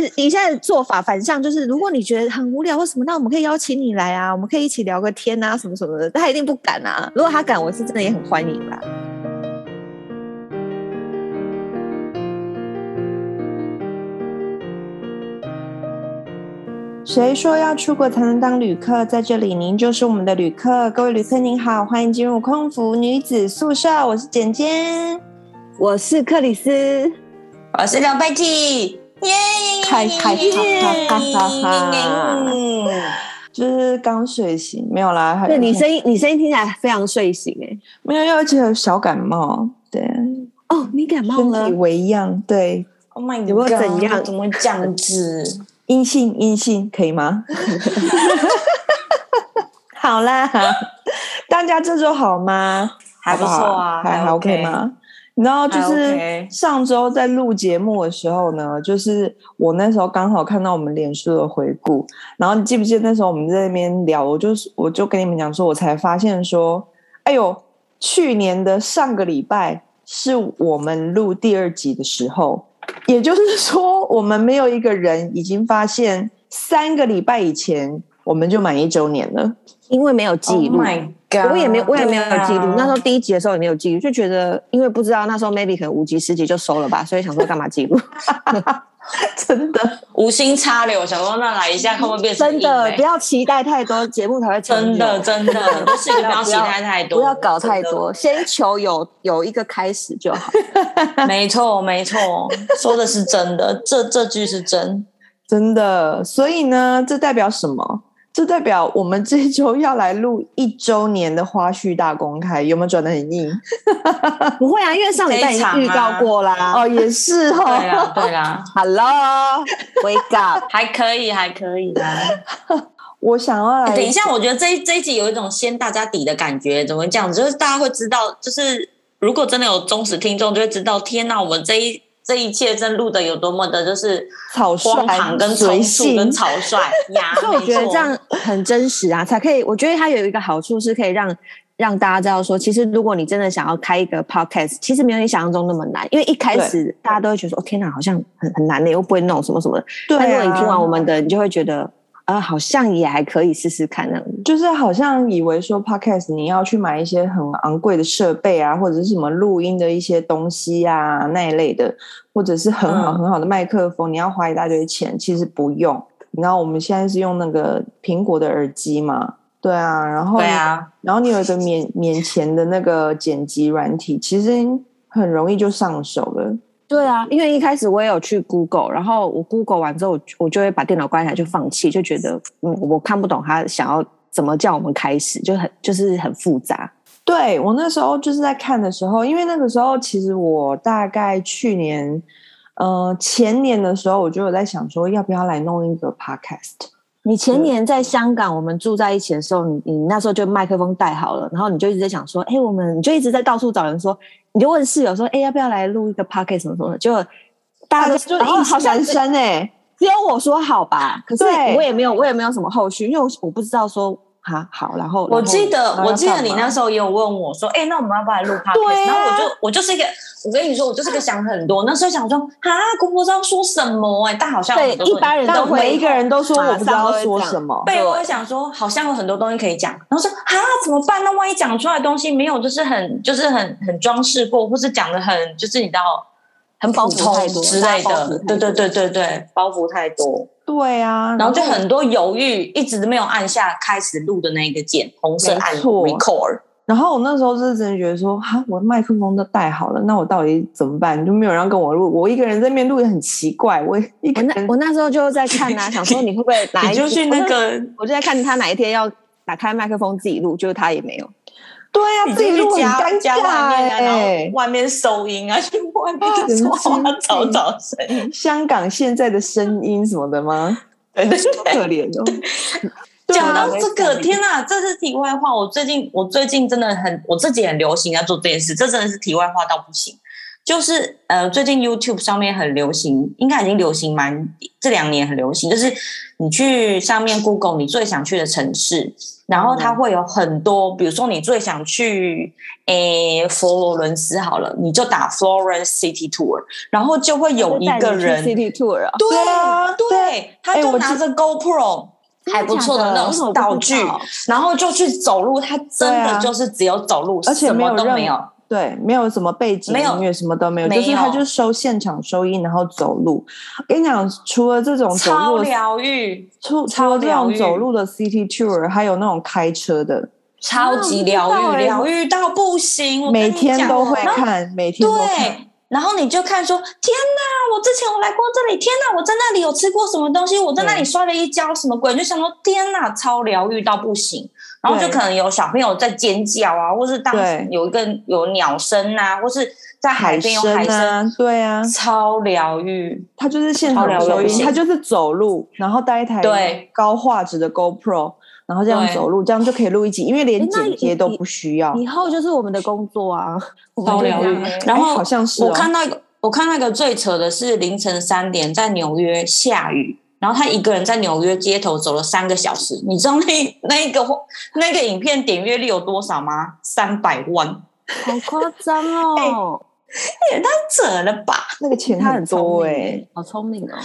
在以现在的做法反向，就是如果你觉得很无聊或什么，那我们可以邀请你来啊，我们可以一起聊个天啊，什么什么的。他一定不敢啊。如果他敢，我是真的也很欢迎啦。谁说要出国才能当旅客？在这里，您就是我们的旅客。各位旅客您好，欢迎进入空服女子宿舍。我是简简，我是克里斯，我是刘贝蒂。耶！嗨嗨哈哈哈哈哈！就是刚睡醒，没有啦。对，你声音，你声音听起来非常睡醒哎、欸。没有，而且有小感冒。对，哦，你感冒了，身体微恙。对，Oh my God，有没有怎样？怎么这样子？阴性，阴性，可以吗？好啦，大家这周好吗？还不错啊，还还 OK 吗？然后就是上周在录节目的时候呢，就是我那时候刚好看到我们脸书的回顾，然后你记不记得那时候我们在那边聊，我就我就跟你们讲说，我才发现说，哎呦，去年的上个礼拜是我们录第二集的时候。也就是说，我们没有一个人已经发现三个礼拜以前我们就满一周年了，因为没有记录。Oh my God，我也没有，我也没有记录。那时候第一集的时候也没有记录，就觉得因为不知道那时候 maybe 可能五集十集就收了吧，所以想说干嘛记录。真的无心插柳，想说那来一下会不会变成？真的不要期待太多，节目才会真的真的，不是不要期待太多，不要搞太多，先求有有一个开始就好。没错没错，说的是真的，这这句是真真的。所以呢，这代表什么？这代表我们这一周要来录一周年的花絮大公开，有没有转得很硬？不会啊，因为上礼拜已经预告过啦。啊、哦，也是哦。对啦，对啦。Hello，Wake up，还可以，还可以啦。我想要来，等一下，我觉得这一这一集有一种掀大家底的感觉，怎么讲？就是大家会知道，就是如果真的有忠实听众，就会知道，天哪，我们这一。这一切正录的有多么的，就是草率、跟随性、跟草率 呀！所以我觉得这样很真实啊，才可以。我觉得它有一个好处是可以让让大家知道说，其实如果你真的想要开一个 podcast，其实没有你想象中那么难。因为一开始大家都会觉得说，哦天哪，好像很很难的，又不会弄什么什么的。对啊。但如果你听完我们的，你就会觉得。呃，好像也还可以试试看那样，就是好像以为说 Podcast 你要去买一些很昂贵的设备啊，或者是什么录音的一些东西啊那一类的，或者是很好很好的麦克风，嗯、你要花一大堆钱，其实不用。然后我们现在是用那个苹果的耳机嘛，对啊，然后对啊，然后你有一个免免钱的那个剪辑软体，其实很容易就上手了。对啊，因为一开始我也有去 Google，然后我 Google 完之后，我就会把电脑关起来就放弃，就觉得嗯，我看不懂他想要怎么叫我们开始，就很就是很复杂。对，我那时候就是在看的时候，因为那个时候其实我大概去年呃前年的时候，我就有在想说要不要来弄一个 Podcast。你前年在香港，我们住在一起的时候，你你那时候就麦克风带好了，然后你就一直在想说，哎，我们你就一直在到处找人说，你就问室友说，哎，要不要来录一个 podcast 什么什么的，就大家都就好男生哎，只有我说好吧，可是我也没有我也没有什么后续，因为我我不知道说。好，好，然后我记得，我记得你那时候也有问我说，哎，那我们要不要来录 podcast？然后我就，我就是一个，我跟你说，我就是个想很多。那时候想说，啊，我不知道说什么哎，但好像对一般人都会，每一个人都说我不知道说什么。对，我会想说，好像有很多东西可以讲。然后说，啊，怎么办？那万一讲出来的东西没有，就是很，就是很很装饰过，或是讲的很，就是你知道，很普通之类的。对对对对对，包袱太多。对啊，然后就很多犹豫，一直都没有按下开始录的那个键，红色按 record。然后我那时候是真的觉得说，哈，我的麦克风都带好了，那我到底怎么办？就没有人跟我录，我一个人在那边录也很奇怪。我一个人我那我那时候就在看啊，想说你会不会哪一 就去那个，我就在看他哪一天要打开麦克风自己录，就是他也没有。对呀、啊，自己录很尴尬哎、欸，然后外面收音啊，去外面就 说找找声音。香港现在的声音什么的吗？对 对对，可怜哦。讲到这个，天哪，这是题外话。我最近，我最近真的很，我自己很流行要做这件事，这真的是题外话到不行。就是呃，最近 YouTube 上面很流行，应该已经流行蛮这两年很流行，就是你去上面 Google 你最想去的城市，然后它会有很多，比如说你最想去诶佛罗伦斯好了，你就打 Florence City Tour，然后就会有一个人 City Tour 啊，对啊，对，他就拿着 GoPro。还不错的那种道具，然后就去走路，他真的就是只有走路，而且没有都没有，对，没有什么背景音乐，什么都没有，就是他就收现场收音，然后走路。我跟你讲，除了这种走路疗愈，除除了这种走路的 City Tour，还有那种开车的，超级疗愈，疗愈到不行，每天都会看，每天都看。然后你就看说，天哪！我之前我来过这里，天哪！我在那里有吃过什么东西？我在那里摔了一跤，什么鬼？就想说，天哪，超疗愈到不行。然后就可能有小朋友在尖叫啊，或是当时有一个有鸟声啊，或是在海边有海声，啊，对啊，超疗愈。他就是现场疗愈，他就是走路，然后带一台对高画质的 GoPro。然后这样走路，这样就可以录一集，因为连剪接都不需要。以后就是我们的工作啊，超疗愈。然后好像是我看到一个，我看那个最扯的是凌晨三点在纽约下雨，然后他一个人在纽约街头走了三个小时。你知道那那一个那个影片点阅率有多少吗？三百万，好夸张哦！也太扯了吧！那个钱他很多哎，好聪明哦。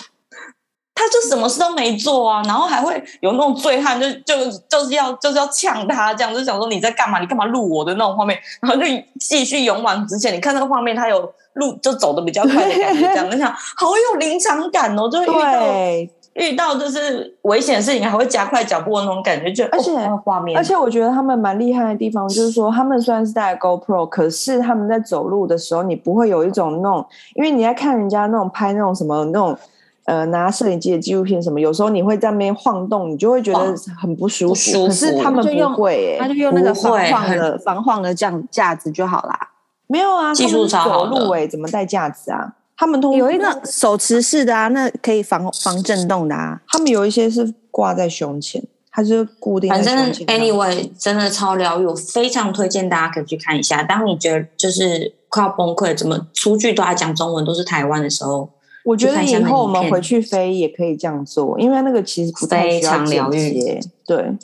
他就什么事都没做啊，然后还会有那种醉汉，就就就是要就是要呛他，这样就想说你在干嘛？你干嘛录我的那种画面？然后就继续勇往直前。你看那个画面，他有录就走的比较快的感觉，这样 你想好有临场感哦，就会遇到对遇到就是危险的事情，还会加快脚步的那种感觉，就而且画面。而且我觉得他们蛮厉害的地方，就是说他们虽然是带 GoPro，可是他们在走路的时候，你不会有一种那种，因为你在看人家那种拍那种什么那种。呃，拿摄影机的纪录片什么，有时候你会在那边晃动，你就会觉得很不舒服。舒服，可是他们不会、欸，他就用那个防晃的防晃的这样架子就好啦。没有啊，技术走路哎、欸，怎么带架子啊？他们通有一个手持式的啊，那可以防防震动的啊。他们有一些是挂在胸前，它是固定。反正 anyway，真的超疗愈，我非常推荐大家可以去看一下。当你觉得就是快要崩溃，怎么出去都要讲中文，都是台湾的时候。我觉得以后我们回去飞也可以这样做，因为那个其实不太需要剪接。对，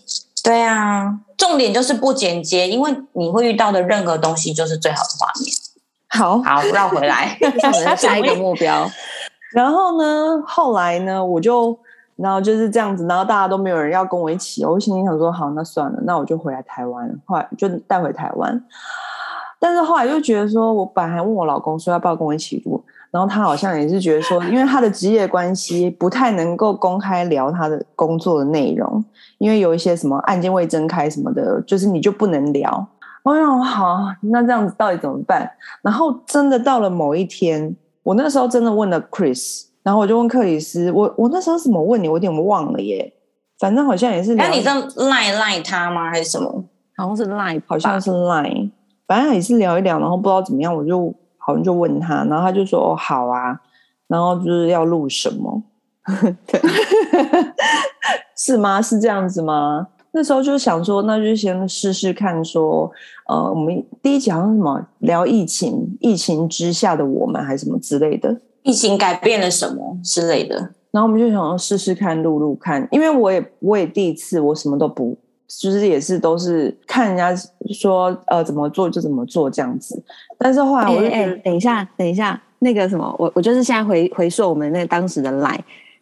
对啊，重点就是不剪接，因为你会遇到的任何东西就是最好的画面。好，好，绕回来，下一个目标。然后呢，后来呢，我就，然后就是这样子，然后大家都没有人要跟我一起，我心里想说，好，那算了，那我就回来台湾，后来就带回台湾。但是后来就觉得说，我本来还问我老公说要不要跟我一起录。然后他好像也是觉得说，因为他的职业关系，不太能够公开聊他的工作的内容，因为有一些什么案件未侦开什么的，就是你就不能聊。我想好，那这样子到底怎么办？然后真的到了某一天，我那时候真的问了 Chris，然后我就问克里斯，我我那时候怎么问你？我有点忘了耶。反正好像也是，那你这赖赖他吗？还是什么？好像是赖，好像是赖。反正也是聊一聊，然后不知道怎么样，我就。好像就问他，然后他就说：“哦，好啊。”然后就是要录什么？对，是吗？是这样子吗？那时候就想说，那就先试试看。说，呃，我们第一集好像什么聊疫情，疫情之下的我们，还是什么之类的，疫情改变了什么之类的。然后我们就想要试试看，录录看，因为我也我也第一次，我什么都不。就是也是都是看人家说呃怎么做就怎么做这样子，但是后来我就哎、欸欸、等一下等一下那个什么我我就是现在回回溯我们那当时的 line，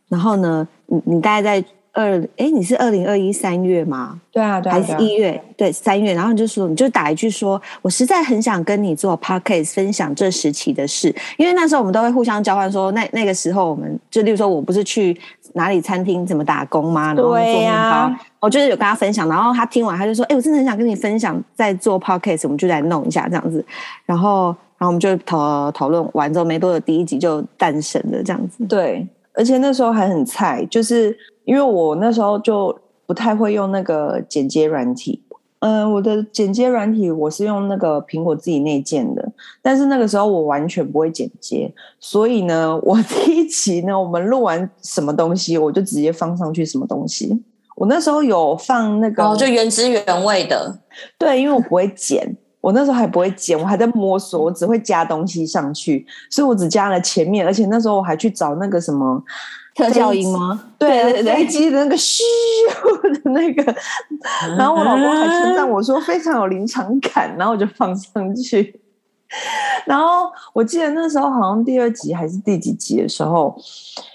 然后呢你你大概在。二哎，你是二零二一三月吗？对啊，对啊，还是一月？对，三月。然后你就说，你就打一句说，我实在很想跟你做 podcast 分享这时期的事，因为那时候我们都会互相交换说，那那个时候我们就例如说我不是去哪里餐厅怎么打工吗？然后做面包，啊、我就是有跟他分享，然后他听完他就说，哎，我真的很想跟你分享，在做 podcast，我们就来弄一下这样子。然后，然后我们就讨讨论完之后，没多久第一集就诞生了这样子。对，而且那时候还很菜，就是。因为我那时候就不太会用那个剪接软体，嗯、呃，我的剪接软体我是用那个苹果自己内建的，但是那个时候我完全不会剪接，所以呢，我 第一期呢，我们录完什么东西，我就直接放上去什么东西。我那时候有放那个，哦，就原汁原味的，对，因为我不会剪，我那时候还不会剪，我还在摸索，我只会加东西上去，所以我只加了前面，而且那时候我还去找那个什么特效音吗？对对对，飞机的那个咻的那个，然后我老公还称赞我说非常有临场感，然后我就放上去。然后我记得那时候好像第二集还是第几集的时候，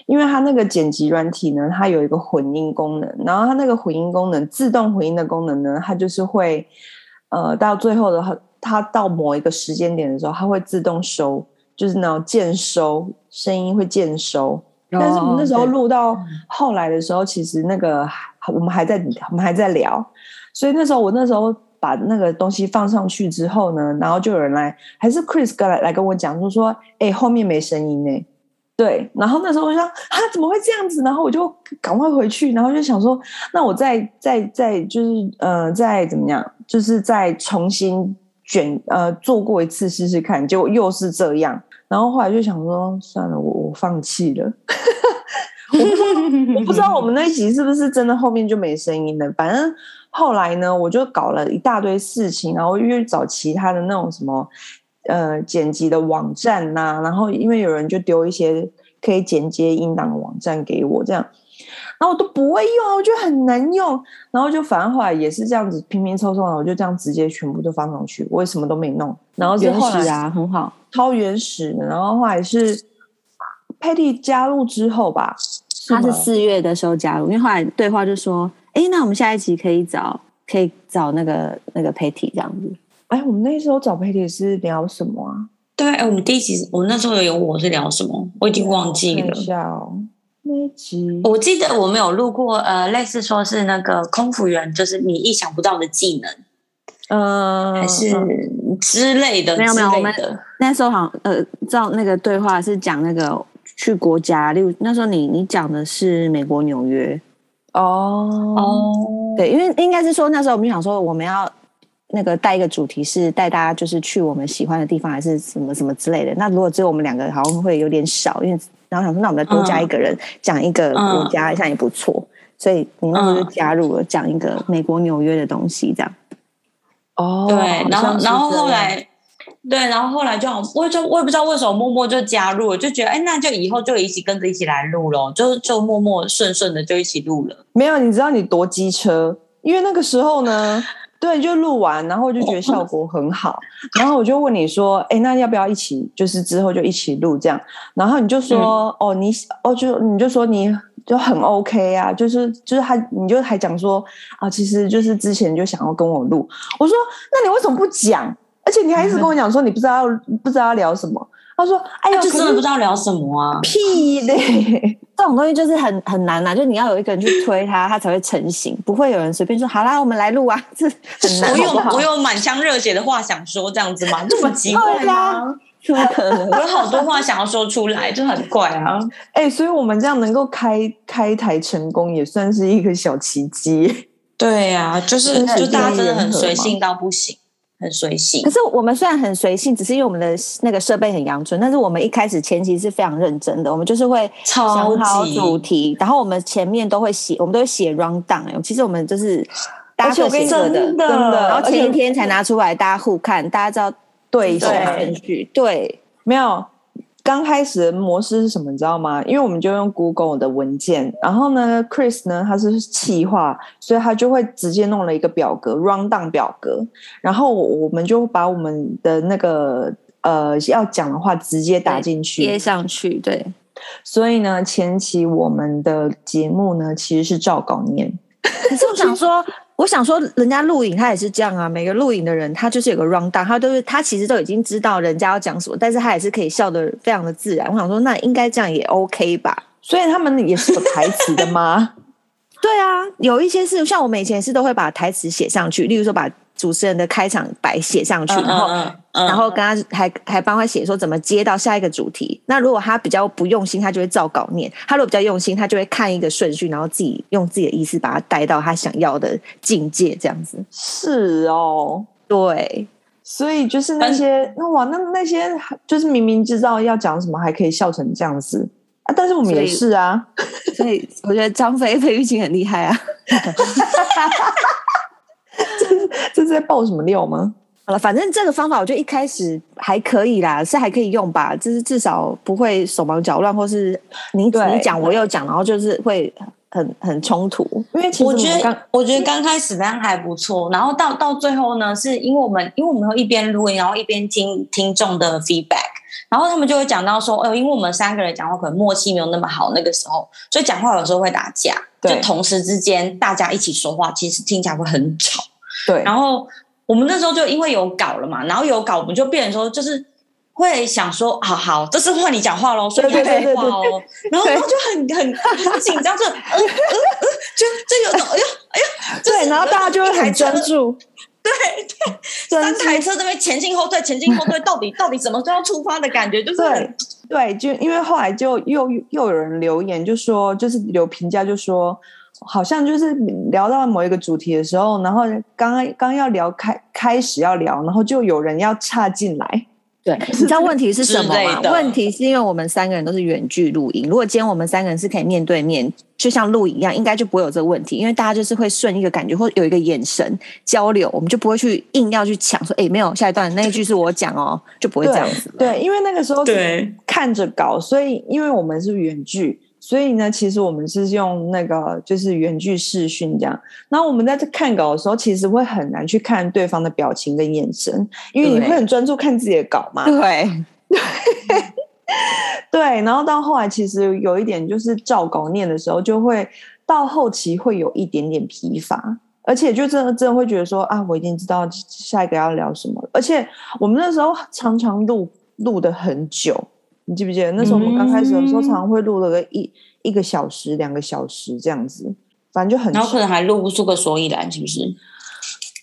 因为它那个剪辑软体呢，它有一个混音功能，然后它那个混音功能自动混音的功能呢，它就是会呃到最后的它到某一个时间点的时候，它会自动收，就是那种渐收声音会渐收。但是我们那时候录到后来的时候，其实那个我们还在我们还在聊，所以那时候我那时候。把那个东西放上去之后呢，然后就有人来，还是 Chris 哥来来跟我讲，就说：“哎、欸，后面没声音呢。”对，然后那时候我就想：“啊，怎么会这样子？”然后我就 赶快回去，然后就想说：“那我再再再就是呃，再怎么样，就是再重新卷呃做过一次试试看。”结果又是这样，然后后来就想说：“算了，我我放弃了。”我不知道，我不知道我们那一集是不是真的后面就没声音了，反正。后来呢，我就搞了一大堆事情，然后又去找其他的那种什么呃剪辑的网站呐、啊，然后因为有人就丢一些可以剪接音档的网站给我，这样，然后我都不会用，我觉得很难用，然后就反正后来也是这样子拼拼凑凑的，我就这样直接全部都放上去，我也什么都没弄，然后原始啊，很好，超原始的，然后后来是 Patty 加入之后吧，他是四月的时候加入，因为后来对话就说。哎，那我们下一集可以找，可以找那个那个 Patty 这样子。哎，我们那时候找 Patty 是聊什么啊？对，哎，我们第一集我们那时候有我是聊什么，我已经忘记了。一下哦，那一集我记得我们有录过，呃，类似说是那个空服员，就是你意想不到的技能，嗯、呃，还是之类的。没有没有，我们那时候好像呃，照那个对话是讲那个去国家，例如那时候你你讲的是美国纽约。哦哦，对，因为应该是说那时候我们想说我们要那个带一个主题是带大家就是去我们喜欢的地方还是什么什么之类的。那如果只有我们两个好像会有点少，因为然后想说那我们再多加一个人讲一个国家，好像也不错。所以你那时候就加入了讲一个美国纽约的东西，这样。哦，对，然后然后后来。对，然后后来就我就我也不知道为什么默默就加入了，就觉得哎，那就以后就一起跟着一起来录咯，就就默默顺顺的就一起录了。没有，你知道你多机车？因为那个时候呢，对，就录完，然后就觉得效果很好，然后我就问你说，哎，那要不要一起？就是之后就一起录这样？然后你就说，嗯、哦，你哦，就你就说你就很 OK 啊，就是就是他你就还讲说啊，其实就是之前就想要跟我录，我说那你为什么不讲？而且你还一直跟我讲说你不知道不知道要聊什么，他说：“哎呀，就真的不知道聊什么啊，屁嘞！这种东西就是很很难呐，就你要有一个人去推它，它才会成型，不会有人随便说好啦，我们来录啊，这很难。我有我有满腔热血的话想说，这样子吗？这么奇怪吗？怎么可能？我有好多话想要说出来，就很怪啊！哎，所以我们这样能够开开台成功，也算是一个小奇迹。对呀，就是就大家真的很随性到不行。”很随性，可是我们虽然很随性，只是因为我们的那个设备很阳春，但是我们一开始前期是非常认真的，我们就是会想好主题，然后我们前面都会写，我们都会写 round down。其实我们就是搭个写的，真的，然后前一天才拿出来，大家互看，大家知道对一下顺序，对，没有。刚开始的模式是什么，你知道吗？因为我们就用 Google 的文件，然后呢，Chris 呢他是企划，所以他就会直接弄了一个表格，rundown 表格，然后我们就把我们的那个呃要讲的话直接打进去，贴上去，对。所以呢，前期我们的节目呢其实是照稿念，可是我想说。我想说，人家录影他也是这样啊。每个录影的人，他就是有个 rundown，他都是他其实都已经知道人家要讲什么，但是他也是可以笑得非常的自然。我想说，那应该这样也 OK 吧？所以他们也是有台词的吗？对啊，有一些是像我们以前是都会把台词写上去，例如说把。主持人的开场白写上去，然后，然后跟他还还帮他写说怎么接到下一个主题。那如果他比较不用心，他就会照稿念；他如果比较用心，他就会看一个顺序，然后自己用自己的意思把它带到他想要的境界，这样子。是哦，对，所以就是那些那哇，那那些就是明明知道要讲什么，还可以笑成这样子啊！但是我们也是啊，所以，我觉得张菲菲玉清很厉害啊。这是这是在爆什么料吗？好了，反正这个方法我觉得一开始还可以啦，是还可以用吧，就是至少不会手忙脚乱，或是你你讲我又讲，然后就是会很很冲突。因为其实我觉得我觉得刚开始那样还不错，然后到到最后呢，是因为我们因为我们会一边录音，然后一边听听众的 feedback，然后他们就会讲到说，哦，因为我们三个人讲话可能默契没有那么好，那个时候，所以讲话有时候会打架，就同时之间大家一起说话，其实听起来会很吵。对，然后。我们那时候就因为有稿了嘛，然后有稿，我们就变成说，就是会想说，好好，这是换你讲话喽，所以就废话哦。然后然后就很很很紧张，就嗯嗯嗯，就就有种哎呀哎呀，对，然后大家就会很专注，对对，三台车这边前进后退，前进后退，到底到底什么时候要出发的感觉，就是对对，就因为后来就又又有人留言，就说就是有评价，就说。好像就是聊到某一个主题的时候，然后刚刚刚要聊开开始要聊，然后就有人要插进来。对，你知道问题是什么吗？问题是因为我们三个人都是远距录音。如果今天我们三个人是可以面对面，就像录影一样，应该就不会有这个问题。因为大家就是会顺一个感觉，或有一个眼神交流，我们就不会去硬要去抢说，哎，没有下一段那一句是我讲哦，就不会这样子对。对，因为那个时候对看着搞，所以因为我们是远距。所以呢，其实我们是用那个就是原句视讯这样。然后我们在这看稿的时候，其实会很难去看对方的表情跟眼神，因为你会很专注看自己的稿嘛。对对对。然后到后来，其实有一点就是照稿念的时候，就会到后期会有一点点疲乏，而且就真的真的会觉得说啊，我已经知道下一个要聊什么了。而且我们那时候常常录录的很久。你记不记得那时候我们刚开始的时候，常常会录了个一、嗯、一个小时、两个小时这样子，反正就很，然后可能还录不出个所以然，是不是？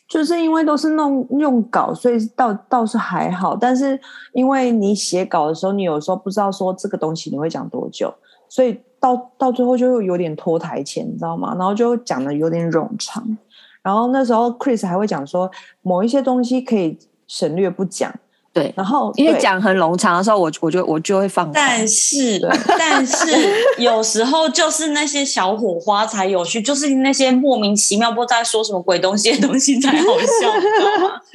就是因为都是弄用稿，所以倒倒是还好。但是因为你写稿的时候，你有时候不知道说这个东西你会讲多久，所以到到最后就有点拖台前，你知道吗？然后就讲的有点冗长。然后那时候 Chris 还会讲说，某一些东西可以省略不讲。对，然后因为讲很冗长的时候，我我就我就会放。但是，但是 有时候就是那些小火花才有趣，就是那些莫名其妙不知道在说什么鬼东西的东西才好笑，知道吗？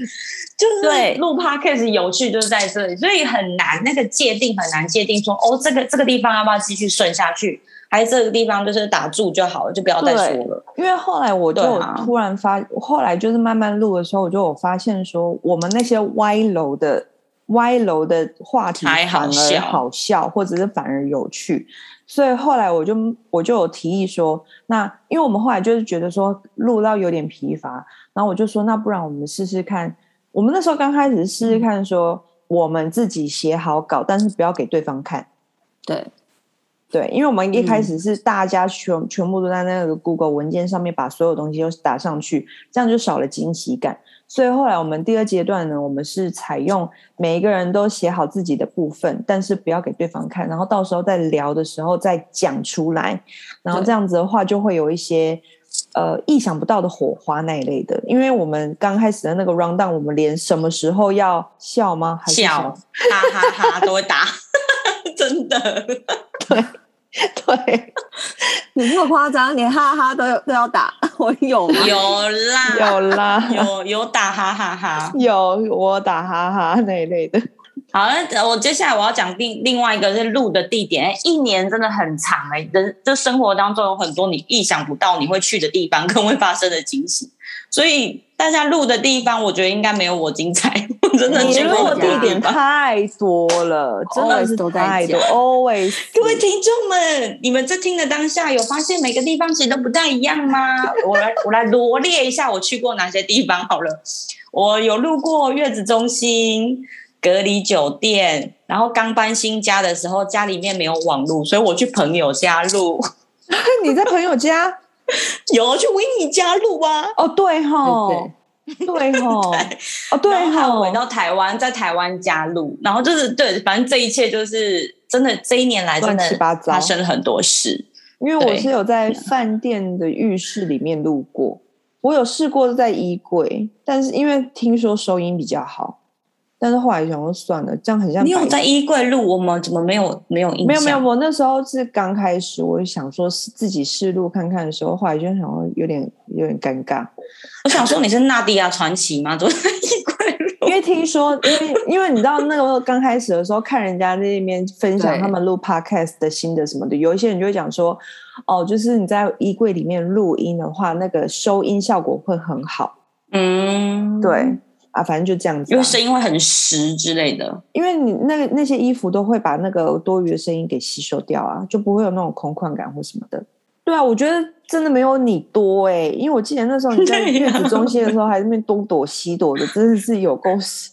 就是对录 podcast 有趣就是在这里，所以很难那个界定很难界定说哦，这个这个地方要不要继续顺下去，还是这个地方就是打住就好了，就不要再说了。因为后来我就突然发，啊、后来就是慢慢录的时候，我就有发现说，我们那些歪楼的。歪楼的话题反而好笑，或者是反而有趣，所以后来我就我就有提议说，那因为我们后来就是觉得说录到有点疲乏，然后我就说，那不然我们试试看，我们那时候刚开始试试看说，我们自己写好稿，但是不要给对方看，对。对，因为我们一开始是大家全、嗯、全部都在那个 Google 文件上面把所有东西都打上去，这样就少了惊喜感。所以后来我们第二阶段呢，我们是采用每一个人都写好自己的部分，但是不要给对方看，然后到时候在聊的时候再讲出来，然后这样子的话就会有一些呃意想不到的火花那一类的。因为我们刚开始的那个 rundown，我们连什么时候要笑吗？还是笑，哈哈哈哈都会打，真的，对。对，你这么夸张，连哈哈都都要打，我有吗？有啦，有啦，有有打哈哈哈，有我打哈哈 那一类的。好，那我接下来我要讲另另外一个是录的地点，一年真的很长哎、欸，人这生活当中有很多你意想不到你会去的地方，跟会发生的惊喜，所以。大家录的地方，我觉得应该没有我精彩。我真的你录的地点太多了，真的是太多。Always，各位听众们，你们在听的当下，有发现每个地方其实都不太一样吗？我来，我来罗列一下我去过哪些地方好了。我有路过月子中心、隔离酒店，然后刚搬新家的时候，家里面没有网络，所以我去朋友家录。你在朋友家？有去维尼家录啊？哦，对哈，对哈，哦，对哈，回到台湾，在台湾加入，然后就是对，反正这一切就是真的，这一年来真的发生了很多事。因为我是有在饭店的浴室里面录过，我有试过在衣柜，但是因为听说收音比较好。但是后来想说算了，这样很像。你有在衣柜录我吗怎么没有没有印象？没有没有，我那时候是刚开始，我就想说是自己试录看看的时候，后来就想说有点有点尴尬。我想说你是娜迪亚传奇吗？都在衣柜录。因为听说，因为因为你知道那个刚开始的时候，看人家那边分享他们录 podcast 的心得什么的，有一些人就会讲说，哦，就是你在衣柜里面录音的话，那个收音效果会很好。嗯，对啊，反正就这样子，因为声音会很实之类的。因为你那个那些衣服都会把那个多余的声音给吸收掉啊，就不会有那种空旷感或什么的。对啊，我觉得真的没有你多哎、欸，因为我记得那时候你在月子中心的时候，还在那边东躲西躲的，真的是有够死。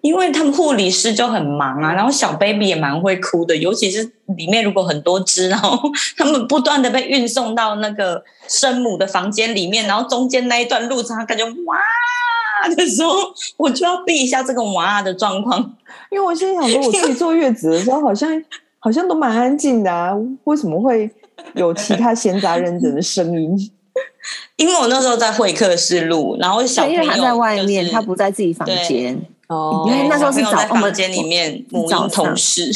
因为他们护理师就很忙啊，然后小 baby 也蛮会哭的，尤其是里面如果很多只，然后他们不断的被运送到那个生母的房间里面，然后中间那一段路程，他感觉哇 的时候，我就要避一下这个娃的状况，因为我心里想说，我自己坐月子的时候，好像好像都蛮安静的啊，为什么会？有其他闲杂人等的声音，因为我那时候在会客室录，然后小朋友、就是、他在外面，他不在自己房间哦。因为那时候是在房间里面母婴同事，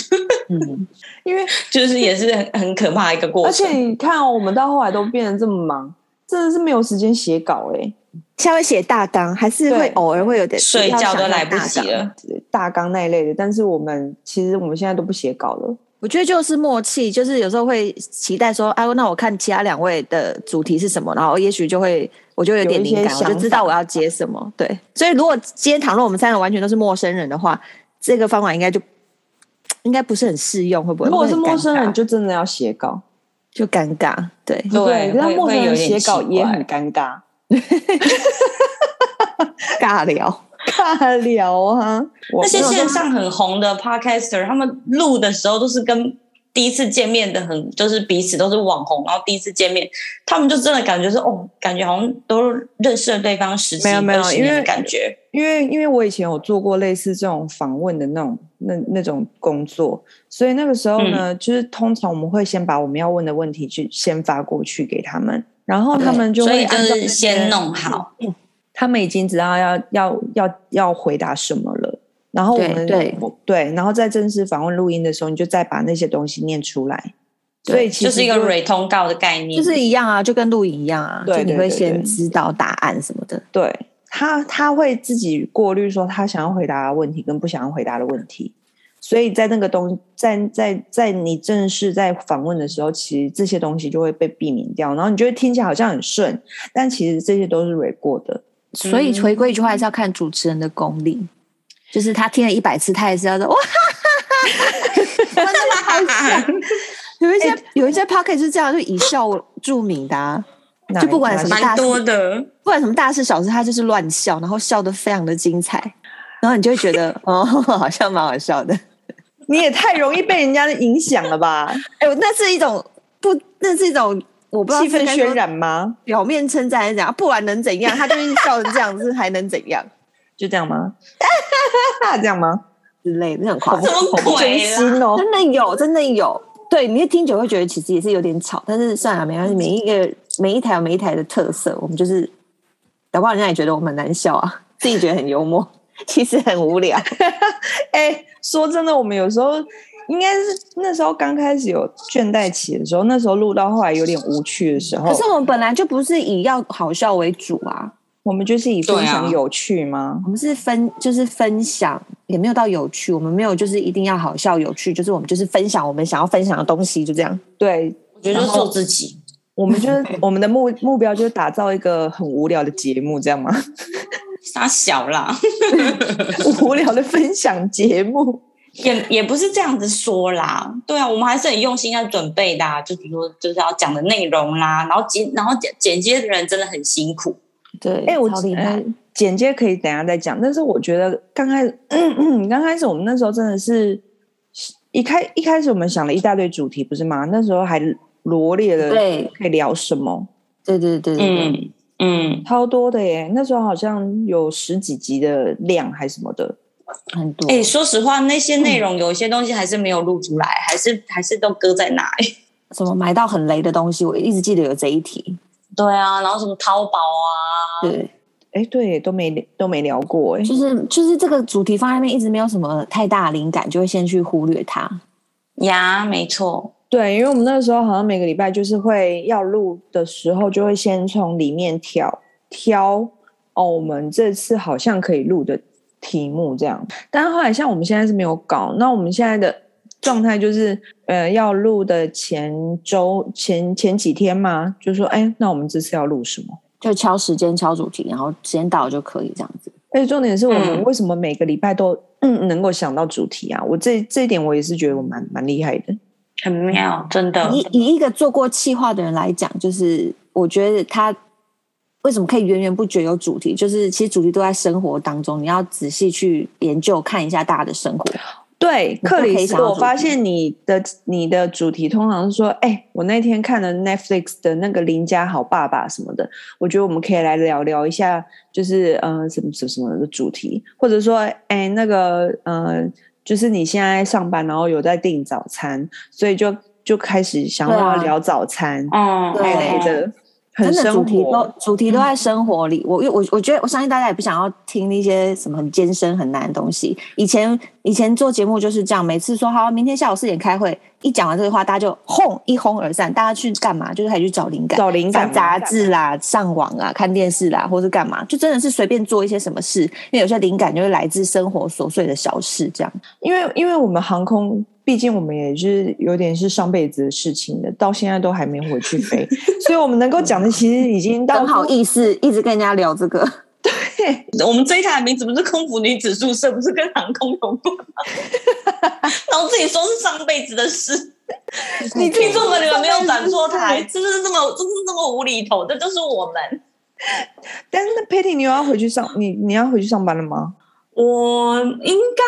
嗯，因为就是也是很很可怕一个过程。而且你看哦，我们到后来都变得这么忙，真的是没有时间写稿哎、欸。现在会写大纲，还是会偶尔会有点睡觉都来不及了，大纲那一类的。但是我们其实我们现在都不写稿了。我觉得就是默契，就是有时候会期待说，哎，那我看其他两位的主题是什么，然后也许就会，我就有点灵感，我就知道我要接什么。对，所以如果今天倘若我们三个完全都是陌生人的话，这个方法应该就应该不是很适用，会不会？如果是陌生人，就真的要写稿，就尴尬。对对，那陌生人写稿也很尴尬，尬聊。尬聊啊！那些线上很红的 podcaster，他们录的时候都是跟第一次见面的很，就是彼此都是网红，然后第一次见面，他们就真的感觉是哦，感觉好像都认识了对方十几、二十年的感觉。因为因为我以前有做过类似这种访问的那种那那种工作，所以那个时候呢，嗯、就是通常我们会先把我们要问的问题去先发过去给他们，然后他们就会就是先弄好。他们已经知道要要要要回答什么了，然后我们对对，对，然后在正式访问录音的时候，你就再把那些东西念出来。所以其实就就是一个蕊通告的概念，就是一样啊，就跟录影一样啊。对，你会先知道答案什么的。对，他他会自己过滤说他想要回答的问题跟不想要回答的问题。所以在那个东在在在你正式在访问的时候，其实这些东西就会被避免掉，然后你就会听起来好像很顺，但其实这些都是蕊过的。所以回归一句话，还是要看主持人的功力。嗯、就是他听了一百次，他也是要说哇哈哈哈哈，那么好笑。有一些、欸、有一些 podcast 是这样，就以笑著名的、啊，就不管什么大事的，不管什么大事小事，他就是乱笑，然后笑得非常的精彩，然后你就会觉得哦，好像蛮好笑的。你也太容易被人家影响了吧？哎、欸，那是一种不，那是一种。我不知道气氛渲染吗？表面称赞还是怎样？不然能怎样？他就是笑成这样子，还能怎样？就这样吗？这样吗？之类的，那很夸张，什么鬼哦？真的有，真的有。对，你一听久会觉得其实也是有点吵，但是算了，没关系。每一个每一台有每一台的特色，我们就是，搞不好人家也觉得我们很难笑啊，自己觉得很幽默，其实很无聊。哎、欸，说真的，我们有时候。应该是那时候刚开始有倦怠期的时候，那时候录到后来有点无趣的时候。可是我们本来就不是以要好笑为主啊，我们就是以分享有趣吗？啊、我们是分就是分享，也没有到有趣。我们没有就是一定要好笑有趣，就是我们就是分享我们想要分享的东西，就这样。对，我觉得就是做自己。我们就是 我们的目目标就是打造一个很无聊的节目，这样吗？傻小啦，无聊的分享节目。也也不是这样子说啦，对啊，我们还是很用心在准备的，啊，就比如说就是要讲的内容啦，然后剪然后剪剪接的人真的很辛苦，对，哎、欸，我超厉害，呃，剪接可以等一下再讲，但是我觉得刚开始，嗯嗯，刚开始我们那时候真的是一开一开始我们想了一大堆主题，不是吗？那时候还罗列了对。可以聊什么，对对对对，嗯嗯，超多的耶，那时候好像有十几集的量还是什么的。很多。哎、欸，说实话，那些内容有一些东西还是没有录出来，嗯、还是还是都搁在那里。什么买到很雷的东西，我一直记得有这一题。对啊，然后什么淘宝啊，对，哎，对，都没都没聊过，哎，就是就是这个主题放在那边，一直没有什么太大的灵感，就会先去忽略它。呀，没错，对，因为我们那个时候好像每个礼拜就是会要录的时候，就会先从里面挑挑哦，我们这次好像可以录的。题目这样。但是后来像我们现在是没有搞，那我们现在的状态就是，呃，要录的前周前前几天嘛，就说，哎，那我们这次要录什么？就敲时间、敲主题，然后时间到了就可以这样子。而且重点是我们为什么每个礼拜都嗯能够想到主题啊？我这这一点我也是觉得我蛮蛮厉害的，很妙，真的。以以一个做过企划的人来讲，就是我觉得他为什么可以源源不绝有主题，就是其实主题都在生活当中，你要仔细去研究看一下大家的生活。对，克里斯，我发现你的你的主题通常是说，哎、欸，我那天看了 Netflix 的那个《邻家好爸爸》什么的，我觉得我们可以来聊聊一下，就是嗯、呃，什么什么什么的主题，或者说，哎、欸，那个嗯、呃，就是你现在上班，然后有在订早餐，所以就就开始想要聊早餐，嗯，之类的。真的主题都主题都在生活里，嗯、我我我觉得我相信大家也不想要听那些什么很艰深很难的东西。以前以前做节目就是这样，每次说好明天下午四点开会，一讲完这个话，大家就轰一哄而散。大家去干嘛？就是还去找灵感，找灵感，杂志啦，上网啊，看电视啦，或是干嘛？就真的是随便做一些什么事，因为有些灵感就是来自生活琐碎的小事，这样。因为因为我们航空。毕竟我们也是有点是上辈子的事情的，到现在都还没回去飞，所以我们能够讲的其实已经到很好意思，一直跟人家聊这个。对，我们这一台的名字不是空服女子宿舍，不是跟航空有关吗？然后自己说是上辈子的事，你听众们你们没有转错台，这是这么这是这么无厘头，这就是我们。但是 Patty，你有要回去上你你要回去上班了吗？我应该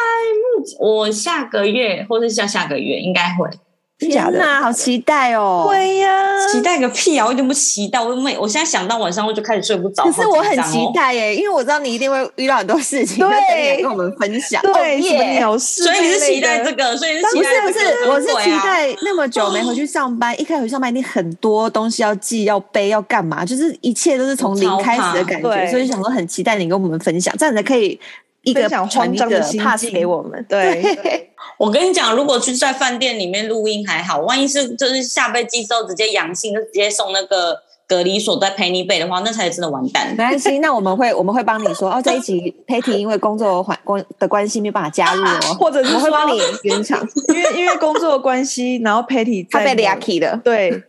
我下个月或是下下个月应该会。天哪，好期待哦！会呀，期待个屁啊！我一点不期待，我每我现在想到晚上我就开始睡不着。可是我很期待耶，因为我知道你一定会遇到很多事情，对，跟我们分享。对，什么鸟事？所以你是期待这个，所以是期待不是不是，我是期待那么久没回去上班，一开始回去上班一定很多东西要记、要背、要干嘛，就是一切都是从零开始的感觉，所以想说很期待你跟我们分享，这样才可以。一个慌张的心情给我们。对，对 我跟你讲，如果去在饭店里面录音还好，万一是就是下飞机之后直接阳性，就直接送那个隔离所在 Penny Bay 的话，那才真的完蛋。没关系，那我们会我们会帮你说哦，这一集 Patty 因为工作环关的关系没办法加入哦，或者是我会帮你圆场，因为因为工作关系，然后 Patty 他被 lucky 了，对。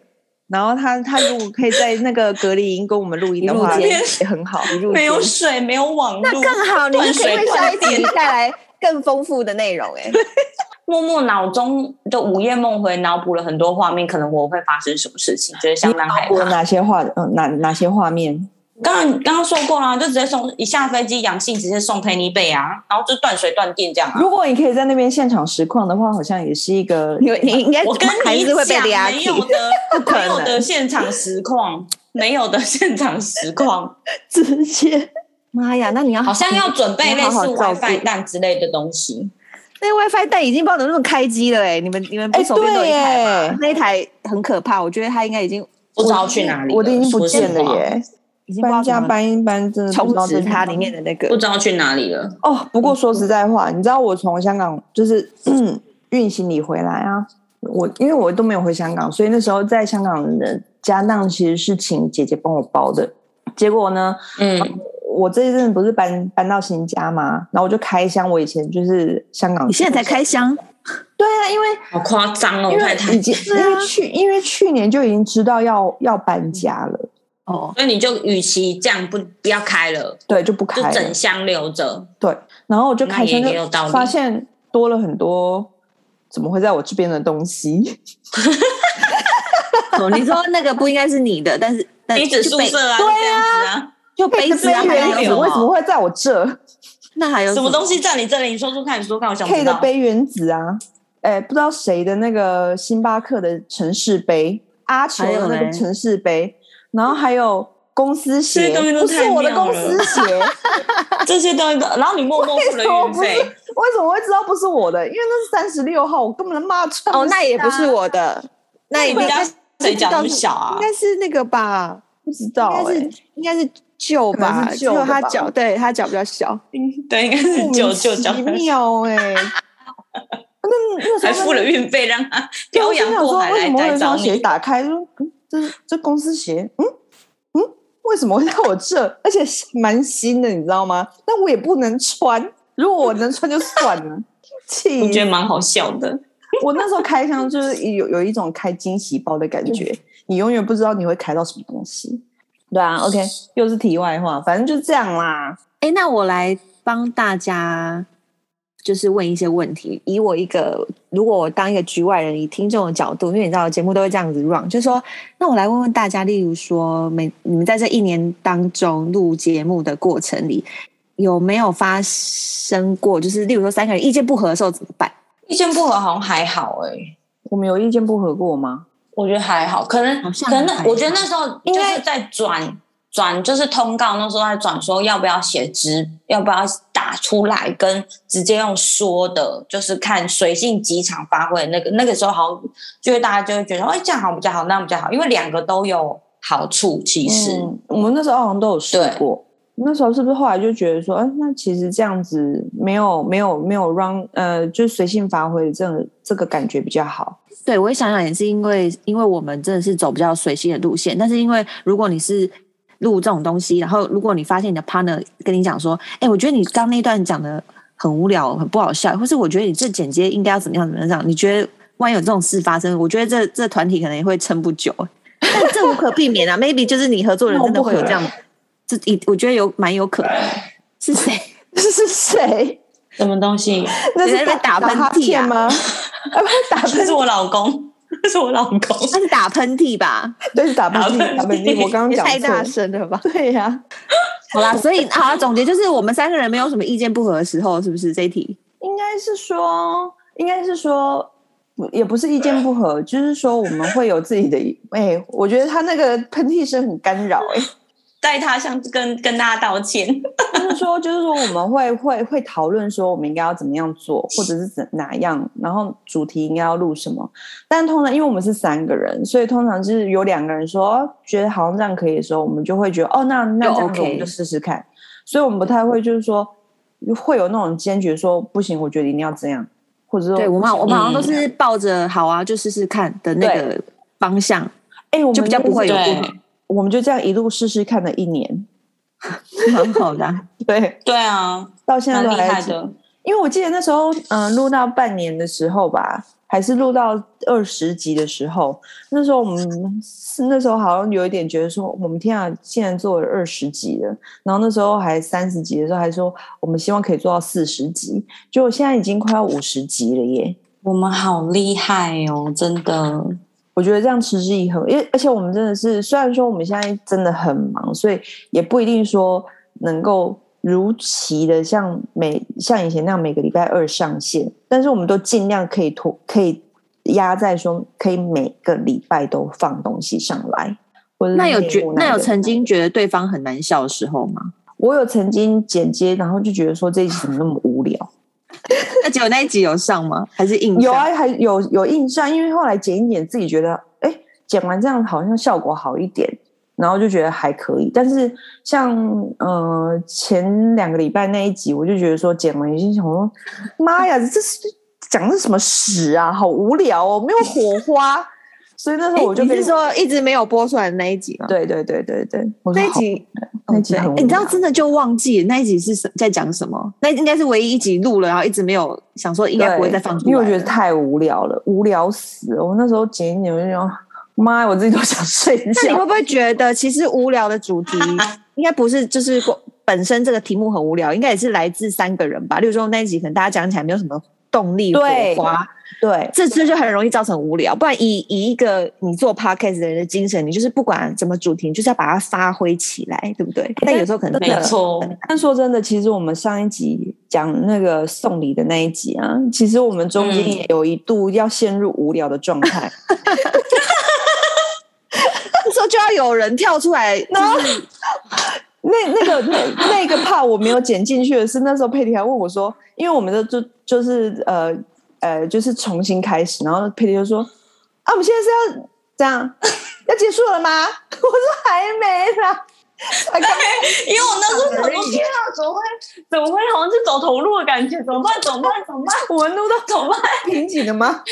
然后他他如果可以在那个隔离营跟我们录音的话，也很好。没有水，没有网络，那更好。你们可以为下一集带来更丰富的内容。哎，默默脑中的午夜梦回，脑补了很多画面，可能我会发生什么事情，觉得相当害怕。哪些画？嗯，哪哪些画面？刚刚刚刚说过了，就直接送一下飞机阳性，直接送 Penny Bay 啊，然后就断水断电这样。如果你可以在那边现场实况的话，好像也是一个，你应该我跟你是会被没有的，没有的现场实况，没有的现场实况，直接妈呀！那你要好像要准备类似 WiFi 蛋之类的东西。那 WiFi 带已经不知道怎么开机了哎，你们你们不手边都一台吗？那一台很可怕，我觉得它应该已经不知道去哪里，我的已经不见了耶。已经搬家搬一搬，真的充实它里面的那个，不知道去哪里了。哦，不过说实在话，你知道我从香港就是 运行李回来啊，我因为我都没有回香港，所以那时候在香港的家当其实是请姐姐帮我包的。结果呢，嗯，我这一阵不是搬搬到新家嘛，然后我就开箱，我以前就是香港，你现在才开箱？对啊，因为好夸张哦，因为已经因为去因为去年就已经知道要要搬家了。哦，所以你就与其这样不不要开了，对，就不开了，就整箱留着。对，然后我就开箱就发现多了很多，怎么会在我这边的东西？哦，你说那个不应该是你的，但是女子宿舍啊，对啊，就杯子啊，还有什么？为什么会在我这？那还有什么东西在你这里？你说说看，你说看，我想知道。K 的杯原子啊，哎，不知道谁的那个星巴克的城市杯，阿球的那个城市杯。然后还有公司鞋，这些东西都太妙了。不是我的公司鞋，这些东西都，然后你默默付了运费，为什么会知道不是我的？因为那是三十六号，我根本骂穿。哦，那也不是我的，那应该谁脚那么小啊？应该是那个吧？不知道，应该是应该是旧吧？就他脚，对他脚比较小 对，应该是旧旧脚。妙哎，那那时候还付了运费，让他漂洋过海来来找你。打开说。这这公司鞋，嗯嗯，为什么会在我这？而且蛮新的，你知道吗？但我也不能穿，如果我能穿就算了，气我觉得蛮好笑的。我那时候开箱就是有有一种开惊喜包的感觉，嗯、你永远不知道你会开到什么东西。对啊，OK，又是题外话，反正就是这样啦。哎，那我来帮大家就是问一些问题，以我一个如果我当一个局外人，以听众的角度，因为你知道节目都会这样子 run，就是说，那我来问问大家，例如说，每你们在这一年当中录节目的过程里，有没有发生过，就是例如说三个人意见不合的时候怎么办？意见不合好像还好哎、欸，我们有意见不合过吗？我觉得还好，可能可能我觉得那时候就是在转转，就是通告那时候在转，说要不要写直，要不要打出来，跟直接用说的，就是看随性机场发挥那个那个时候好像，就会大家就会觉得，哎，这样好比较好，那样比较好，因为两个都有好处。其实、嗯、我们那时候好像都有试过。那时候是不是后来就觉得说，哎，那其实这样子没有没有没有让呃，就随性发挥这个这个感觉比较好。对，我也想想也是因为，因为我们真的是走比较随性的路线。但是因为如果你是录这种东西，然后如果你发现你的 partner 跟你讲说，哎，我觉得你刚那段讲的很无聊，很不好笑，或是我觉得你这剪接应该要怎么样怎么样这样，你觉得万一有这种事发生，我觉得这这团体可能也会撑不久。但这无可避免啊，maybe 就是你合作人真的会有这样。这一我觉得有蛮有可能，是谁？是谁？什么东西？那是在打喷嚏啊？吗？打喷嚏是我老公，是我老公，他是打喷嚏吧？对，是打喷嚏，打喷嚏。我刚刚讲太大声了吧？对呀。好啦，所以好，总结就是我们三个人没有什么意见不合的时候，是不是这一题？应该是说，应该是说，也不是意见不合，就是说我们会有自己的。哎，我觉得他那个喷嚏声很干扰，哎。代他向跟跟大家道歉，就是说，就是说，我们会 会会讨论说，我们应该要怎么样做，或者是怎哪样，然后主题应该要录什么。但通常，因为我们是三个人，所以通常就是有两个人说觉得好像这样可以的时候，我们就会觉得哦，那那这样子我们就试试看。所以我们不太会就是说会有那种坚决说不行，我觉得一定要这样，或者说对我们我们好像都是抱着好啊，就试试看的那个方向。哎，我们就比较不会有不同。我们就这样一路试试看了一年，蛮好的。对对啊，到现在都还的。因为我记得那时候，嗯、呃，录到半年的时候吧，还是录到二十集的时候，那时候我们是那时候好像有一点觉得说，我们天啊，竟然做了二十集了。然后那时候还三十集的时候，还说我们希望可以做到四十集，结果现在已经快要五十集了耶！我们好厉害哦，真的。我觉得这样持之以恒，因为而且我们真的是，虽然说我们现在真的很忙，所以也不一定说能够如期的像每像以前那样每个礼拜二上线，但是我们都尽量可以拖，可以压在说可以每个礼拜都放东西上来。那有觉那有曾经觉得对方很难笑的时候吗？我有曾经剪接，然后就觉得说这一集怎么那么无聊。那结果那一集有上吗？还是硬？有啊，还有有印象，因为后来剪一剪，自己觉得，哎、剪完这样好像效果好一点，然后就觉得还可以。但是像呃前两个礼拜那一集，我就觉得说剪完已经想说，妈呀，这是讲的什么屎啊，好无聊哦，没有火花。所以那时候我就跟你说一直没有播出来的那一集嘛。对对对对对，那一集那一集很，你知道真的就忘记那一集是在讲什么？那应该是唯一一集录了，然后一直没有想说应该不会再放出来，因为我觉得太无聊了，无聊死了。我那时候剪一剪，我就说妈呀，我自己都想睡觉。那你会不会觉得其实无聊的主题 应该不是就是本身这个题目很无聊，应该也是来自三个人吧？例如说那一集可能大家讲起来没有什么动力火花。对，这这就很容易造成无聊。不然以以一个你做 podcast 的人的精神，你就是不管怎么主题，你就是要把它发挥起来，对不对？但有时候可能没错。但说真的，其实我们上一集讲那个送礼的那一集啊，其实我们中间也有一度要陷入无聊的状态。那时候就要有人跳出来，就是、那那个那那个怕我没有剪进去的是，那时候佩蒂还问我说，因为我们的就就是呃。呃，就是重新开始，然后佩蒂就说：“啊，我们现在是要这样要结束了吗？” 我说：“还没啦。” 因为我那时候想说：“天啊，怎么会怎么会好像是走投路的感觉？怎么办？怎么办？怎么办？我们录到怎么办？瓶颈了吗？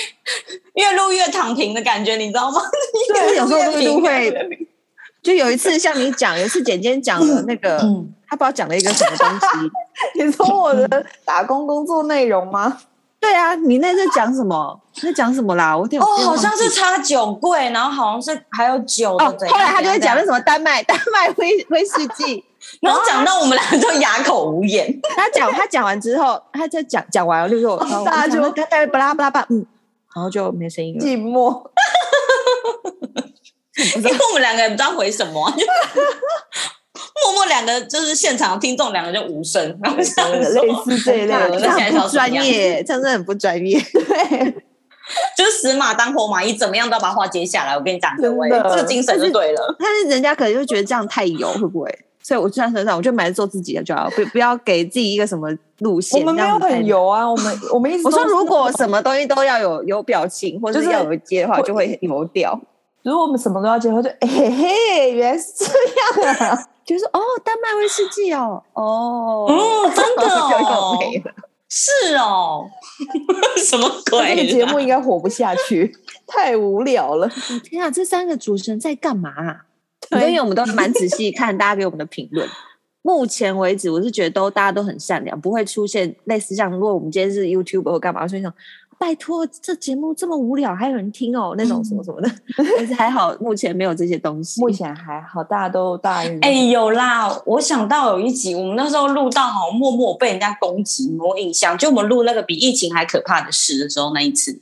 越录越躺平的感觉，你知道吗？对，有时候录一录会就有一次像你讲，有一次简简讲了那个，嗯、他不知道讲了一个什么东西。你说我的打工工作内容吗？对啊，你那是讲什么？在讲什么啦？我哦，好像是插酒柜，然后好像是还有酒的。哦，后来他就会讲那什么丹麦丹麦威威士忌，然后讲到我们两个都哑口无言。他讲他讲完之后，他在讲讲完了就说，大家就大概巴拉巴拉巴，嗯，然后就没声音了，寂寞。因为我们两个也不知道回什么。默默两个就是现场听众两个就无声，然后这样类似这一类的，这样不专业，真的很不专业。对，就是死马当活马医，怎么样都要把话接下来。我跟你讲，各位，这个精神就对了。但是人家可能就觉得这样太油，会不会？所以我就在身上，我就买做自己的就好，不不要给自己一个什么路线。我们没有很油啊，我们我们一直 我说如果什么东西都要有有表情，或者是要有接的话，就会油掉。如果我们什么都要接的话，就嘿 嘿，原来是这样啊。就是哦，丹麦威士忌哦，哦，嗯，真的哦，是哦，什么鬼？这个节目应该活不下去，太无聊了。天啊，这三个主持人在干嘛啊？对，因为我们都蛮仔细看大家给我们的评论。目前为止，我是觉得都大家都很善良，不会出现类似像如果我们今天是 YouTuber 或干嘛，所以说。拜托，这节目这么无聊，还有人听哦？那种什么什么的，但是还好，目前没有这些东西。目前还好，大家都大运。哎，有啦！我想到有一集，我们那时候录到好默默被人家攻击，我印象。就我们录那个比疫情还可怕的事的时候，那一次。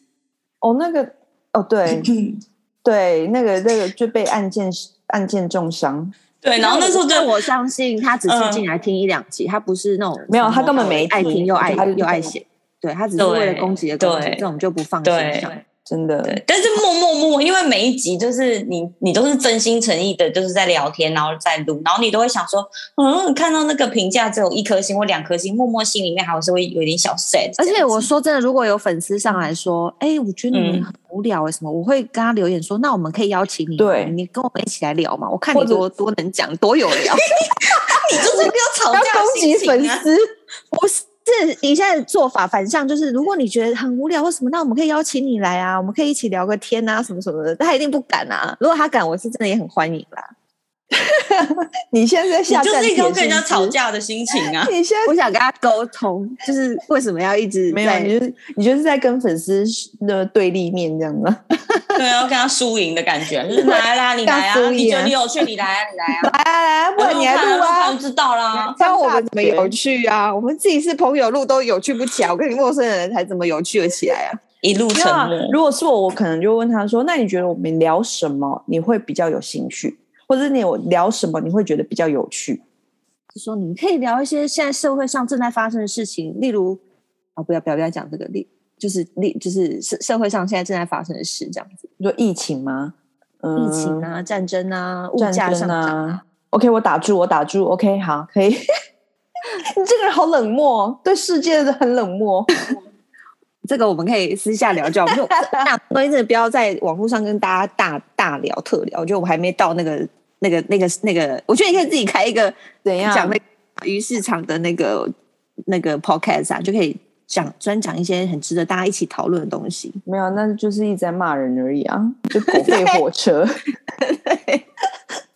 哦，那个，哦，对，对，那个那个就被案件案件重伤。对，然后那时候就我相信他只是进来听一两集，他不是那种没有，他根本没爱听又爱又爱写。对，他只是为了攻击的攻击，这种就不放心上，真的。但是默默默，因为每一集就是你，你都是真心诚意的，就是在聊天，然后在录，然后你都会想说，嗯，看到那个评价只有一颗星或两颗星，默默心里面还是会有点小 sad。而且我说真的，如果有粉丝上来说，哎，我觉得你们很无聊，为什么？我会跟他留言说，那我们可以邀请你，对，你跟我们一起来聊嘛？我看你多多能讲，多有聊。你就是不要吵架，攻击粉丝，不是。是你现在做法反向，就是如果你觉得很无聊或什么，那我们可以邀请你来啊，我们可以一起聊个天啊，什么什么的。他一定不敢啊。如果他敢，我是真的也很欢迎啦。你现在在下就是一种跟人家吵架的心情啊。你现在我想跟他沟通，就是为什么要一直 没有？你就是你就是在跟粉丝的对立面这样吗？对，啊跟他输赢的感觉，就是来啦，你来啊，你觉得你有趣，你来啊，你来啊，来啊来啊，不然你来录啊，知道啦。教我们怎么有趣啊？我们自己是朋友录都有趣不起来，我跟你陌生人才怎么有趣了起来啊？一路沉默。如果是我，我可能就问他说：“那你觉得我们聊什么你会比较有兴趣？”或者你有聊什么你会觉得比较有趣？就说你可以聊一些现在社会上正在发生的事情，例如啊、哦，不要不要不要讲这个例，就是例就是社社会上现在正在发生的事，这样子。你说疫情吗？嗯、疫情啊，战争啊，物价上涨啊。OK，我打住，我打住。OK，好，可以。你这个人好冷漠，对世界的很冷漠。这个我们可以私下聊，就我们就大所以真的不要在网络上跟大家大大聊特聊。我觉得我还没到那个。那个、那个、那个，我觉得你可以自己开一个怎样讲那鱼市场的那个那个 podcast 啊，就可以讲专讲一些很值得大家一起讨论的东西。没有，那就是一直在骂人而已啊，就狗 吠火车。对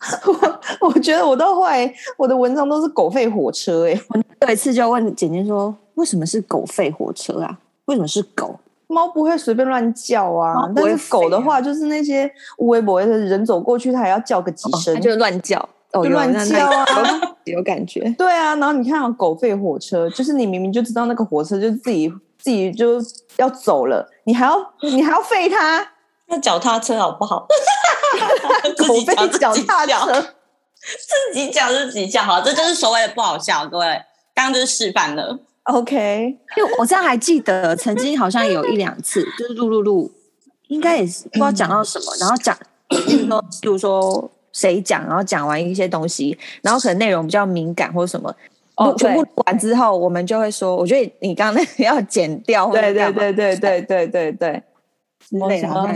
我 我觉得我到后来我的文章都是狗吠火车哎、欸。我有一次就问简简说，为什么是狗吠火车啊？为什么是狗？猫不会随便乱叫啊，啊但是狗的话，就是那些无微博的人走过去，它还要叫个几声，哦、就乱叫，哦、就乱叫啊，有感觉。对啊，然后你看啊，狗吠火车，就是你明明就知道那个火车就自己自己就要走了，你还要你还要吠它，那脚踏车好不好？狗吠脚踏车，自己讲自己叫，好，这就是所谓的不好笑。各位，刚刚就是示范了。OK，因为我这样还记得，曾经好像有一两次，就是录录录，应该也是不知道讲到什么，然后讲，比如说，比如说谁讲，然后讲完一些东西，然后可能内容比较敏感或者什么，哦，全部录完之后，我们就会说，我觉得你刚刚那个 要剪掉，对对对对对对对对，之类的，好像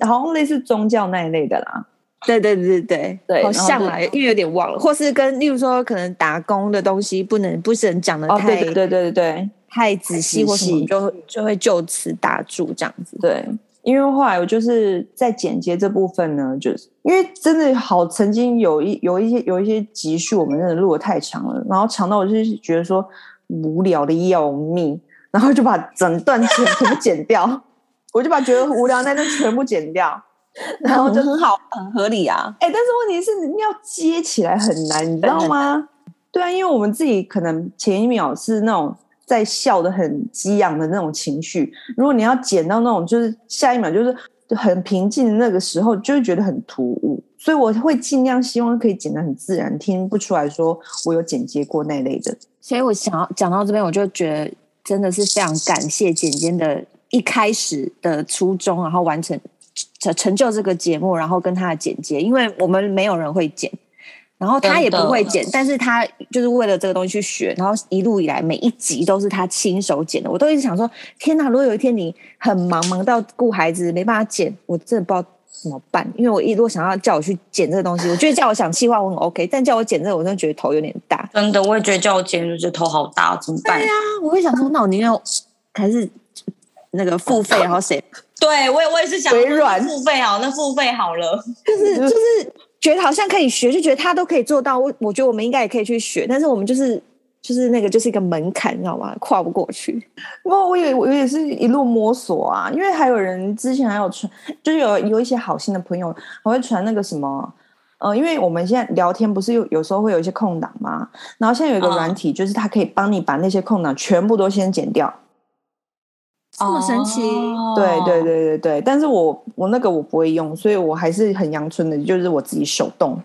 好像类似宗教那一类的啦。对对对对。对，好像来，因为有点忘了，或是跟例如说，可能打工的东西不能不是很讲的太，对对对对对，太仔细或什么，就就会就此打住这样子。对，因为后来我就是在剪接这部分呢，就是因为真的好，曾经有一有一些有一些集数，我们真的录的太长了，然后长到我就是觉得说无聊的要命，然后就把整段全部剪掉，我就把觉得无聊那段全部剪掉，然后就很好，很合理啊。哎，但是问题是你要接起来很难，你知道吗？对啊，因为我们自己可能前一秒是那种。在笑的很激昂的那种情绪，如果你要剪到那种，就是下一秒就是很平静的那个时候，就会觉得很突兀。所以我会尽量希望可以剪得很自然，听不出来说我有剪接过那类的。所以我想要讲到这边，我就觉得真的是非常感谢剪接的一开始的初衷，然后完成成成就这个节目，然后跟他的剪接，因为我们没有人会剪。然后他也不会剪，但是他就是为了这个东西去学，然后一路以来每一集都是他亲手剪的。我都一直想说，天哪！如果有一天你很忙，忙到顾孩子没办法剪，我真的不知道怎么办。因为我一如果想要叫我去剪这个东西，我觉得叫我想气话我很 OK，但叫我剪这个，我真的觉得头有点大。真的，我也觉得叫我剪就头好大，怎么办？对呀、啊，我会想说，那我宁愿还是那个付费，然后谁？对我也我也是想微软付费好，那付费好了，就 是就是。觉得好像可以学，就觉得他都可以做到。我我觉得我们应该也可以去学，但是我们就是就是那个就是一个门槛，你知道吗？跨不过去。不过我也我也是一路摸索啊，因为还有人之前还有传，就是有有一些好心的朋友还会传那个什么，呃，因为我们现在聊天不是有有时候会有一些空档嘛，然后现在有一个软体，就是它可以帮你把那些空档全部都先剪掉。这么神奇，哦、对对对对对，但是我我那个我不会用，所以我还是很阳春的，就是我自己手动。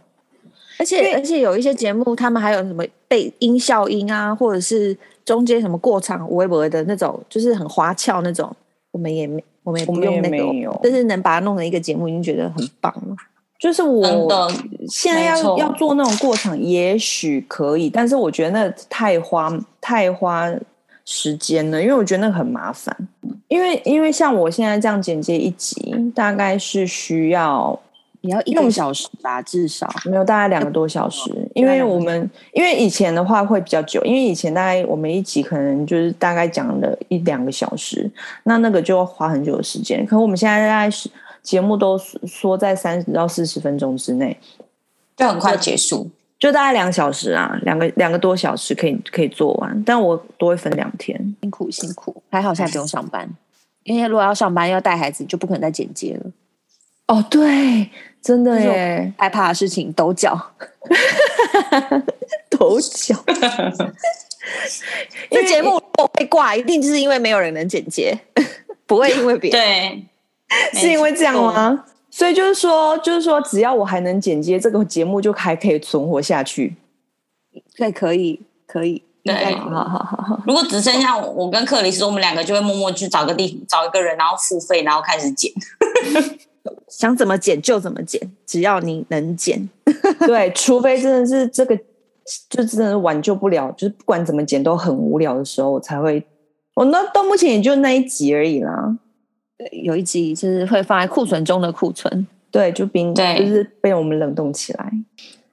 而且而且有一些节目，他们还有什么背音效音啊，或者是中间什么过场微博的那种，就是很花俏那种，我们也没我们也不用那个，但是能把它弄成一个节目，已经觉得很棒了。就是我现在要要做那种过场，也许可以，但是我觉得那太花太花。时间呢？因为我觉得那个很麻烦，因为因为像我现在这样剪接一集，大概是需要你要一个小时吧，至少没有大概两个多小时。因为我们因为以前的话会比较久，因为以前大概我们一集可能就是大概讲了一两个小时，那那个就要花很久的时间。可我们现在大概是节目都缩在三十到四十分钟之内，就很快结束。就大概两小时啊，两个两个多小时可以可以做完，但我都会分两天，辛苦辛苦。还好现在不用上班，因为如果要上班要带孩子，就不可能再剪接了。哦，对，真的耶，害怕的事情抖脚，抖脚。这节目被挂，一定就是因为没有人能剪接，不会因为别人。对，是因为这样吗？所以就是说，就是说，只要我还能剪接，这个节目就还可以存活下去。对，可以，可以。对，好好好好。如果只剩下我跟克里斯，我们两个就会默默去找个地，找一个人，然后付费，然后开始剪。想怎么剪就怎么剪，只要你能剪。对，除非真的是这个，就真的挽救不了，就是不管怎么剪都很无聊的时候，我才会。我那到目前也就那一集而已啦。有一集就是会放在库存中的库存，对，就冰，对，就是被我们冷冻起来。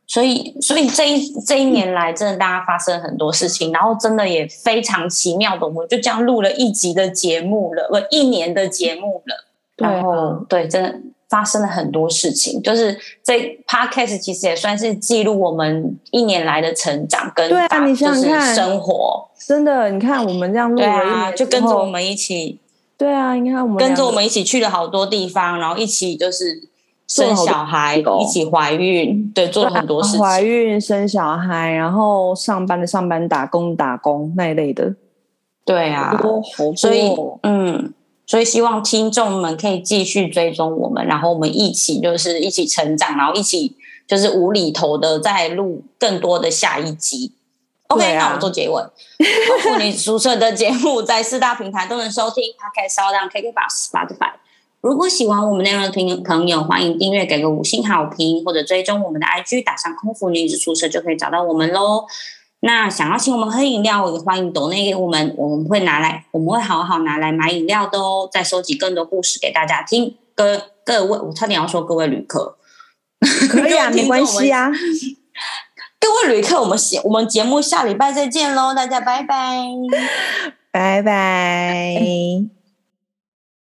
所以，所以这一这一年来，真的大家发生很多事情，然后真的也非常奇妙的，我们就这样录了一集的节目了，不，一年的节目了。对，然后对，真的发生了很多事情，就是这 podcast 其实也算是记录我们一年来的成长跟对啊，你想想看，生活真的，你看我们这样录了一年，啊，就跟着我们一起。对啊，你看我们跟着我们一起去了好多地方，然后一起就是生小孩，一起怀孕，对，做了很多事情。怀孕、生小孩，然后上班的上班，打工打工那一类的。对啊。所以，嗯，所以希望听众们可以继续追踪我们，然后我们一起就是一起成长，然后一起就是无厘头的再录更多的下一集。OK，、啊、那我做结尾。妇女宿舍的节目在四大平台都能收听，Podcast、SoundOn、KKBOX、Spotify。如果喜欢我们内容的听朋友，欢迎订阅，给个五星好评，或者追踪我们的 IG，打上“空服女子宿舍”就可以找到我们喽。那想要请我们喝饮料，也欢迎抖内给我们，我们会拿来，我们会好好拿来买饮料的哦。再收集更多故事给大家听。各各位，我差点要说各位旅客，可以啊，没关系啊。各位旅客，我们下我们节目下礼拜再见喽，大家拜拜，拜拜。